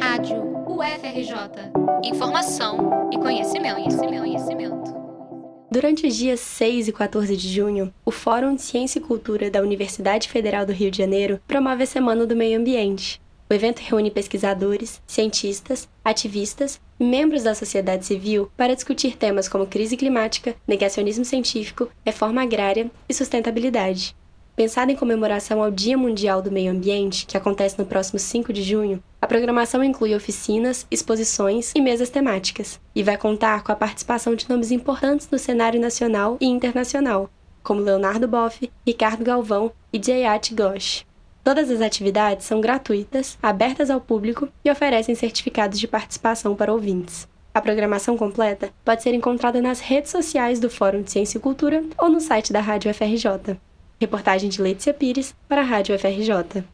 Rádio UFRJ. Informação e conhecimento, conhecimento, conhecimento. Durante os dias 6 e 14 de junho, o Fórum de Ciência e Cultura da Universidade Federal do Rio de Janeiro promove a Semana do Meio Ambiente. O evento reúne pesquisadores, cientistas, ativistas e membros da sociedade civil para discutir temas como crise climática, negacionismo científico, reforma agrária e sustentabilidade. Pensada em comemoração ao Dia Mundial do Meio Ambiente, que acontece no próximo 5 de junho, a programação inclui oficinas, exposições e mesas temáticas, e vai contar com a participação de nomes importantes no cenário nacional e internacional, como Leonardo Boff, Ricardo Galvão e Jayat Ghosh. Todas as atividades são gratuitas, abertas ao público e oferecem certificados de participação para ouvintes. A programação completa pode ser encontrada nas redes sociais do Fórum de Ciência e Cultura ou no site da Rádio FRJ. Reportagem de Letícia Pires para a Rádio FRJ.